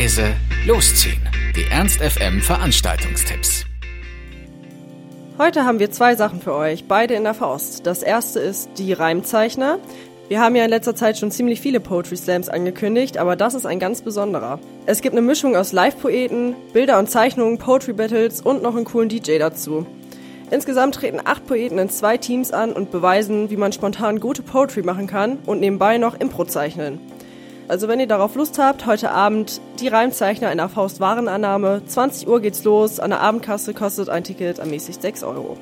leise, losziehen. Die Ernst FM Veranstaltungstipps. Heute haben wir zwei Sachen für euch, beide in der Faust. Das erste ist die Reimzeichner. Wir haben ja in letzter Zeit schon ziemlich viele Poetry Slams angekündigt, aber das ist ein ganz besonderer. Es gibt eine Mischung aus Live-Poeten, Bilder und Zeichnungen, Poetry Battles und noch einen coolen DJ dazu. Insgesamt treten acht Poeten in zwei Teams an und beweisen, wie man spontan gute Poetry machen kann und nebenbei noch Impro zeichnen. Also wenn ihr darauf Lust habt, heute Abend die Reimzeichner in der Faust Warenannahme. 20 Uhr geht's los, an der Abendkasse kostet ein Ticket ermäßigt 6 Euro.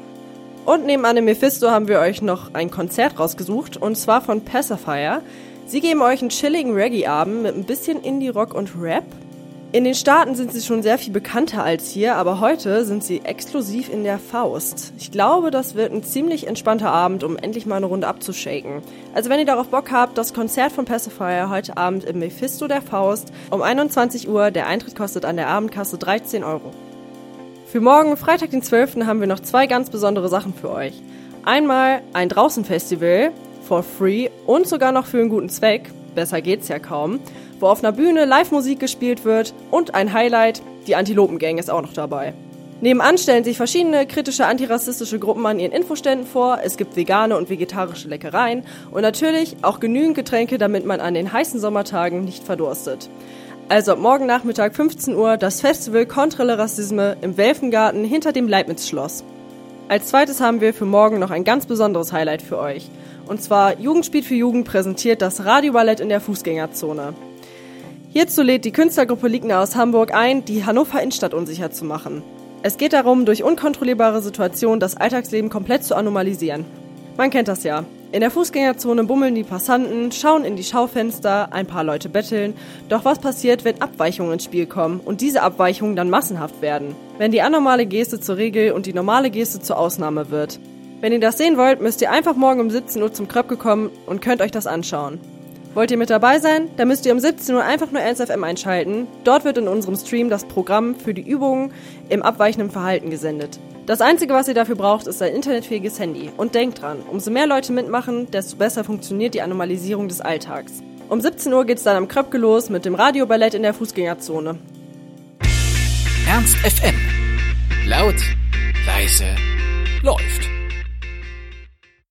Und neben Anne Mephisto haben wir euch noch ein Konzert rausgesucht und zwar von Pacifier. Sie geben euch einen chilligen Reggae-Abend mit ein bisschen Indie-Rock und Rap. In den Staaten sind sie schon sehr viel bekannter als hier, aber heute sind sie exklusiv in der Faust. Ich glaube, das wird ein ziemlich entspannter Abend, um endlich mal eine Runde abzushaken. Also wenn ihr darauf Bock habt, das Konzert von Pacifier heute Abend im Mephisto der Faust um 21 Uhr. Der Eintritt kostet an der Abendkasse 13 Euro. Für morgen, Freitag den 12. haben wir noch zwei ganz besondere Sachen für euch. Einmal ein Draußenfestival for free und sogar noch für einen guten Zweck. Besser geht's ja kaum wo auf einer Bühne Live-Musik gespielt wird und ein Highlight, die Antilopengang ist auch noch dabei. Nebenan stellen sich verschiedene kritische antirassistische Gruppen an ihren Infoständen vor. Es gibt vegane und vegetarische Leckereien und natürlich auch genügend Getränke, damit man an den heißen Sommertagen nicht verdurstet. Also ab morgen Nachmittag 15 Uhr das Festival Contre le Racisme im Welfengarten hinter dem Leibniz-Schloss. Als zweites haben wir für morgen noch ein ganz besonderes Highlight für euch. Und zwar Jugendspiel für Jugend präsentiert das Radioballett in der Fußgängerzone. Hierzu lädt die Künstlergruppe Ligner aus Hamburg ein, die Hannover Innenstadt unsicher zu machen. Es geht darum, durch unkontrollierbare Situationen das Alltagsleben komplett zu anomalisieren. Man kennt das ja. In der Fußgängerzone bummeln die Passanten, schauen in die Schaufenster, ein paar Leute betteln. Doch was passiert, wenn Abweichungen ins Spiel kommen und diese Abweichungen dann massenhaft werden? Wenn die anormale Geste zur Regel und die normale Geste zur Ausnahme wird. Wenn ihr das sehen wollt, müsst ihr einfach morgen um 17 Uhr zum Kröpke kommen und könnt euch das anschauen. Wollt ihr mit dabei sein? Dann müsst ihr um 17 Uhr einfach nur 1FM einschalten. Dort wird in unserem Stream das Programm für die Übungen im abweichenden Verhalten gesendet. Das Einzige, was ihr dafür braucht, ist ein internetfähiges Handy. Und denkt dran, umso mehr Leute mitmachen, desto besser funktioniert die Anomalisierung des Alltags. Um 17 Uhr geht's dann am Kröpke los mit dem Radioballett in der Fußgängerzone. Ernst FM. Laut, leise, läuft.